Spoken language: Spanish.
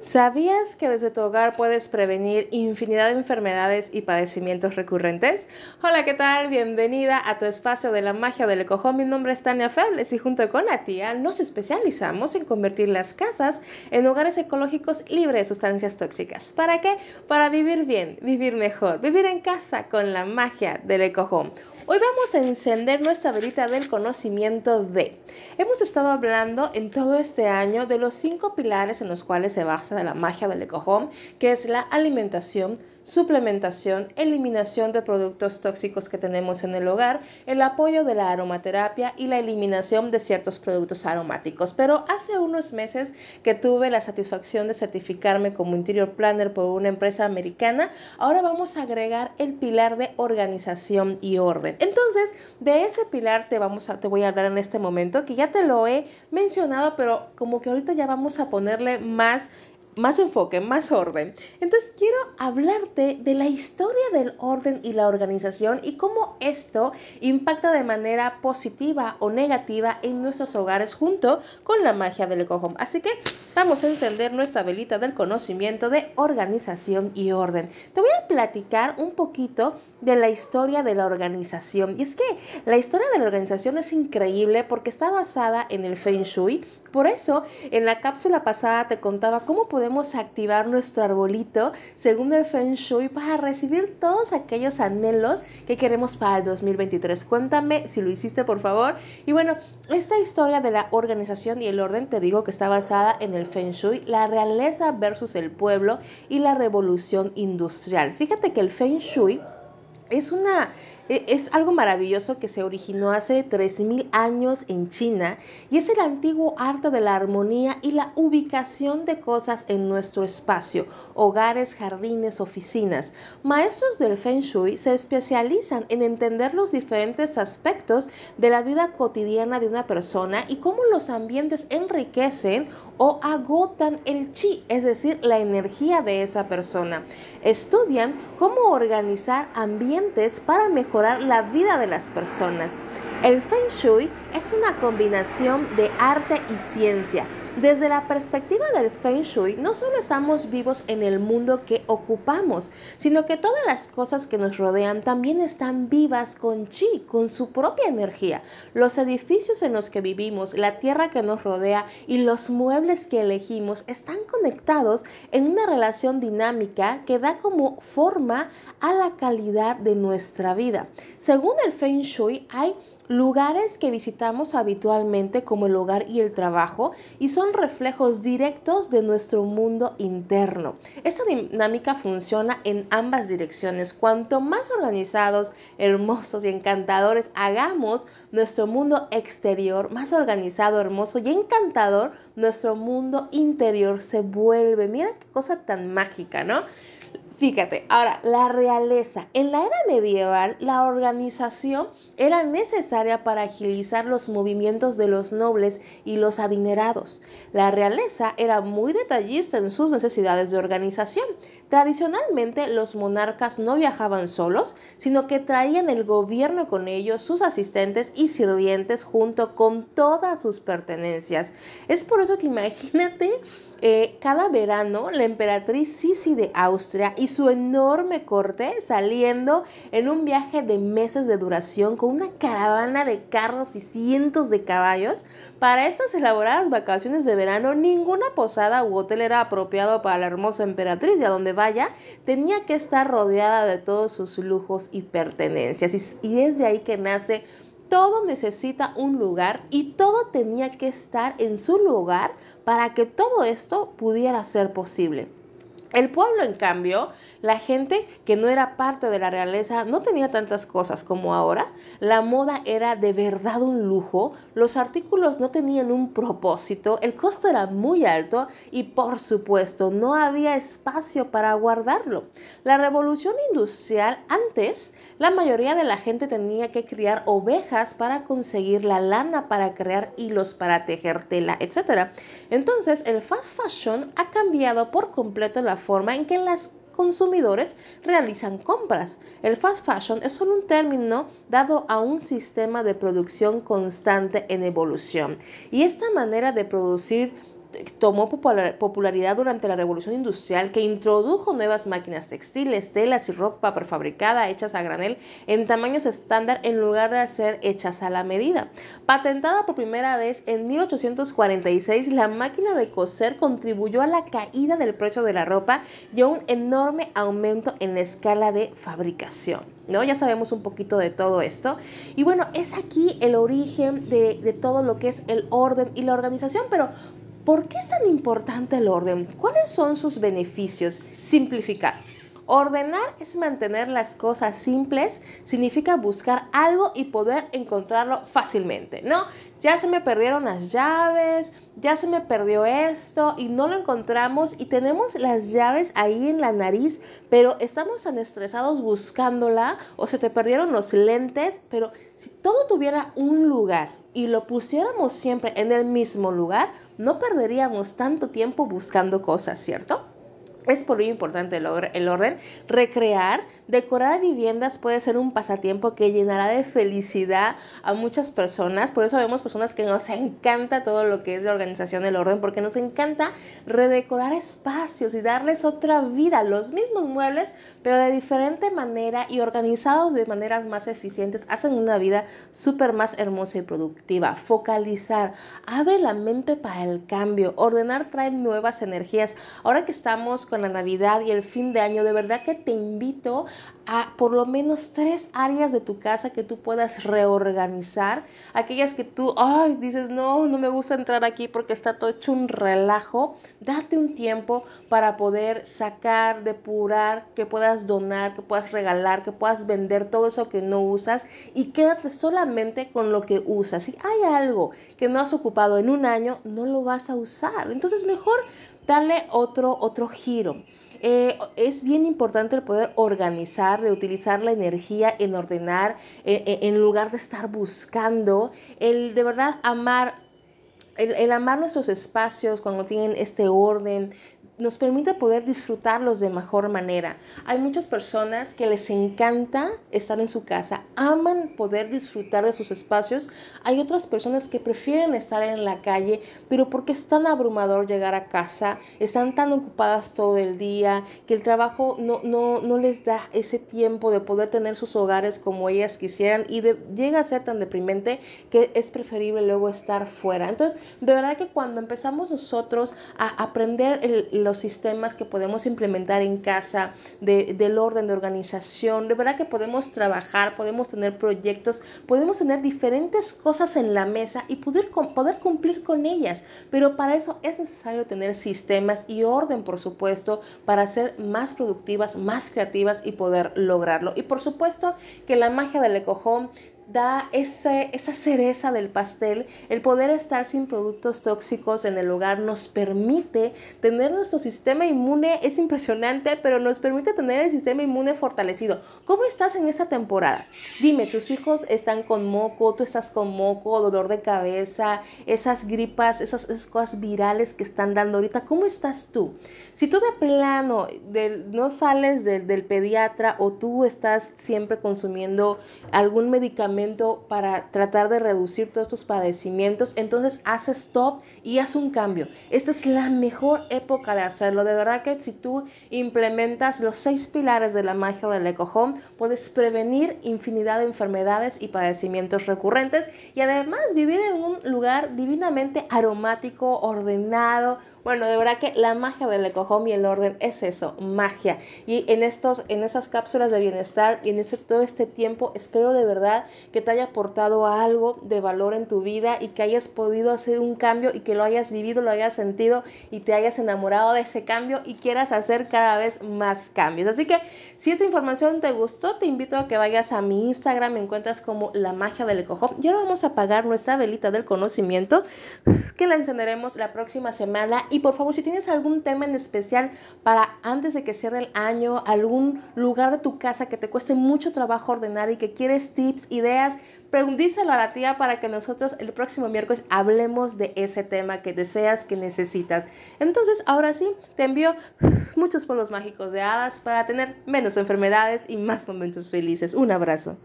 ¿Sabías que desde tu hogar puedes prevenir infinidad de enfermedades y padecimientos recurrentes? Hola, ¿qué tal? Bienvenida a tu espacio de la magia del ecojón. Mi nombre es Tania Febles y junto con la tía nos especializamos en convertir las casas en hogares ecológicos libres de sustancias tóxicas. ¿Para qué? Para vivir bien, vivir mejor, vivir en casa con la magia del ecojón. Hoy vamos a encender nuestra velita del conocimiento de. Hemos estado hablando en todo este año de los cinco pilares en los cuales se basa la magia del ecojón, que es la alimentación, suplementación, eliminación de productos tóxicos que tenemos en el hogar, el apoyo de la aromaterapia y la eliminación de ciertos productos aromáticos. Pero hace unos meses que tuve la satisfacción de certificarme como interior planner por una empresa americana, ahora vamos a agregar el pilar de organización y orden. Entonces, de ese pilar te, vamos a, te voy a hablar en este momento, que ya te lo he mencionado, pero como que ahorita ya vamos a ponerle más más enfoque, más orden. Entonces quiero hablarte de la historia del orden y la organización y cómo esto impacta de manera positiva o negativa en nuestros hogares junto con la magia del eco Así que vamos a encender nuestra velita del conocimiento de organización y orden. Te voy a platicar un poquito de la historia de la organización. Y es que la historia de la organización es increíble porque está basada en el Feng Shui. Por eso, en la cápsula pasada te contaba cómo podemos activar nuestro arbolito según el Feng Shui para recibir todos aquellos anhelos que queremos para el 2023. Cuéntame si lo hiciste, por favor. Y bueno, esta historia de la organización y el orden te digo que está basada en el Feng Shui, la realeza versus el pueblo y la revolución industrial. Fíjate que el Feng Shui es una es algo maravilloso que se originó hace 3.000 años en China y es el antiguo arte de la armonía y la ubicación de cosas en nuestro espacio, hogares, jardines, oficinas. Maestros del Feng Shui se especializan en entender los diferentes aspectos de la vida cotidiana de una persona y cómo los ambientes enriquecen o agotan el chi, es decir, la energía de esa persona. Estudian cómo organizar ambientes para mejorar la vida de las personas. El Feng Shui es una combinación de arte y ciencia desde la perspectiva del Feng Shui, no solo estamos vivos en el mundo que ocupamos, sino que todas las cosas que nos rodean también están vivas con chi, con su propia energía. Los edificios en los que vivimos, la tierra que nos rodea y los muebles que elegimos están conectados en una relación dinámica que da como forma a la calidad de nuestra vida. Según el Feng Shui, hay lugares que visitamos habitualmente como el hogar y el trabajo y son reflejos directos de nuestro mundo interno. Esta dinámica funciona en ambas direcciones. Cuanto más organizados, hermosos y encantadores hagamos nuestro mundo exterior, más organizado, hermoso y encantador, nuestro mundo interior se vuelve. Mira qué cosa tan mágica, ¿no? Fíjate, ahora, la realeza. En la era medieval, la organización era necesaria para agilizar los movimientos de los nobles y los adinerados. La realeza era muy detallista en sus necesidades de organización. Tradicionalmente los monarcas no viajaban solos, sino que traían el gobierno con ellos, sus asistentes y sirvientes junto con todas sus pertenencias. Es por eso que imagínate eh, cada verano la emperatriz Sisi de Austria y su enorme corte saliendo en un viaje de meses de duración con una caravana de carros y cientos de caballos. Para estas elaboradas vacaciones de verano, ninguna posada u hotel era apropiado para la hermosa emperatriz y a donde vaya tenía que estar rodeada de todos sus lujos y pertenencias. Y, y es de ahí que nace todo necesita un lugar y todo tenía que estar en su lugar para que todo esto pudiera ser posible. El pueblo, en cambio, la gente que no era parte de la realeza no tenía tantas cosas como ahora. La moda era de verdad un lujo, los artículos no tenían un propósito, el costo era muy alto y por supuesto no había espacio para guardarlo. La revolución industrial antes, la mayoría de la gente tenía que criar ovejas para conseguir la lana para crear hilos para tejer tela, etc. Entonces el fast fashion ha cambiado por completo la forma en que las consumidores realizan compras. El fast fashion es solo un término dado a un sistema de producción constante en evolución. Y esta manera de producir tomó popularidad durante la Revolución Industrial, que introdujo nuevas máquinas textiles, telas y ropa prefabricada hechas a granel en tamaños estándar en lugar de ser hechas a la medida. Patentada por primera vez en 1846, la máquina de coser contribuyó a la caída del precio de la ropa y a un enorme aumento en la escala de fabricación. ¿no? Ya sabemos un poquito de todo esto. Y bueno, es aquí el origen de, de todo lo que es el orden y la organización, pero ¿Por qué es tan importante el orden? ¿Cuáles son sus beneficios? Simplificar. Ordenar es mantener las cosas simples, significa buscar algo y poder encontrarlo fácilmente, ¿no? Ya se me perdieron las llaves, ya se me perdió esto y no lo encontramos y tenemos las llaves ahí en la nariz, pero estamos tan estresados buscándola o se te perdieron los lentes, pero si todo tuviera un lugar y lo pusiéramos siempre en el mismo lugar, no perderíamos tanto tiempo buscando cosas, ¿cierto? Es por ello importante el, orden. Recrear, decorar viviendas puede ser un pasatiempo que llenará de felicidad a muchas personas. Por eso vemos personas que nos encanta todo lo que es la organización del orden, porque nos encanta redecorar espacios y darles otra vida. Los mismos muebles, pero de diferente manera y organizados de maneras más eficientes, hacen una vida súper más hermosa y productiva. Focalizar, abre la mente para el cambio. Ordenar trae nuevas energías. Ahora que estamos con la Navidad y el fin de año, de verdad que te invito a por lo menos tres áreas de tu casa que tú puedas reorganizar. Aquellas que tú, ay, dices, no, no me gusta entrar aquí porque está todo hecho un relajo. Date un tiempo para poder sacar, depurar, que puedas donar, que puedas regalar, que puedas vender todo eso que no usas y quédate solamente con lo que usas. Si hay algo que no has ocupado en un año, no lo vas a usar. Entonces mejor Dale otro, otro giro. Eh, es bien importante el poder organizar, reutilizar la energía en ordenar, eh, eh, en lugar de estar buscando, el de verdad amar el, el, amar nuestros espacios cuando tienen este orden, nos permite poder disfrutarlos de mejor manera. Hay muchas personas que les encanta estar en su casa, aman poder disfrutar de sus espacios. Hay otras personas que prefieren estar en la calle, pero porque es tan abrumador llegar a casa, están tan ocupadas todo el día, que el trabajo no, no, no les da ese tiempo de poder tener sus hogares como ellas quisieran y llega a ser tan deprimente que es preferible luego estar fuera. Entonces, de verdad que cuando empezamos nosotros a aprender el, los sistemas que podemos implementar en casa, de, del orden de organización. De verdad que podemos trabajar, podemos tener proyectos, podemos tener diferentes cosas en la mesa y poder, poder cumplir con ellas. Pero para eso es necesario tener sistemas y orden, por supuesto, para ser más productivas, más creativas y poder lograrlo. Y por supuesto que la magia del ecojón da ese, esa cereza del pastel, el poder estar sin productos tóxicos en el hogar nos permite tener nuestro sistema inmune, es impresionante, pero nos permite tener el sistema inmune fortalecido. ¿Cómo estás en esta temporada? Dime, tus hijos están con moco, tú estás con moco, dolor de cabeza, esas gripas, esas, cosas virales que están dando ahorita, ¿cómo estás tú? Si tú de plano no sales del pediatra o tú estás siempre consumiendo algún medicamento, para tratar de reducir todos estos padecimientos, entonces haz stop y haz un cambio. Esta es la mejor época de hacerlo. De verdad que si tú implementas los seis pilares de la magia del EcoHome, puedes prevenir infinidad de enfermedades y padecimientos recurrentes y además vivir en un lugar divinamente aromático, ordenado, bueno, de verdad que la magia del EcoHome y el orden es eso, magia. Y en, estos, en esas cápsulas de bienestar y en ese, todo este tiempo, espero de verdad que te haya aportado algo de valor en tu vida y que hayas podido hacer un cambio y que lo hayas vivido, lo hayas sentido y te hayas enamorado de ese cambio y quieras hacer cada vez más cambios. Así que si esta información te gustó, te invito a que vayas a mi Instagram, me encuentras como la magia del EcoHome. Y ahora vamos a apagar nuestra velita del conocimiento que la encenderemos la próxima semana y por favor, si tienes algún tema en especial para antes de que cierre el año, algún lugar de tu casa que te cueste mucho trabajo ordenar y que quieres tips, ideas, pregúntíselo a la tía para que nosotros el próximo miércoles hablemos de ese tema que deseas, que necesitas. Entonces, ahora sí, te envío muchos polvos mágicos de hadas para tener menos enfermedades y más momentos felices. Un abrazo.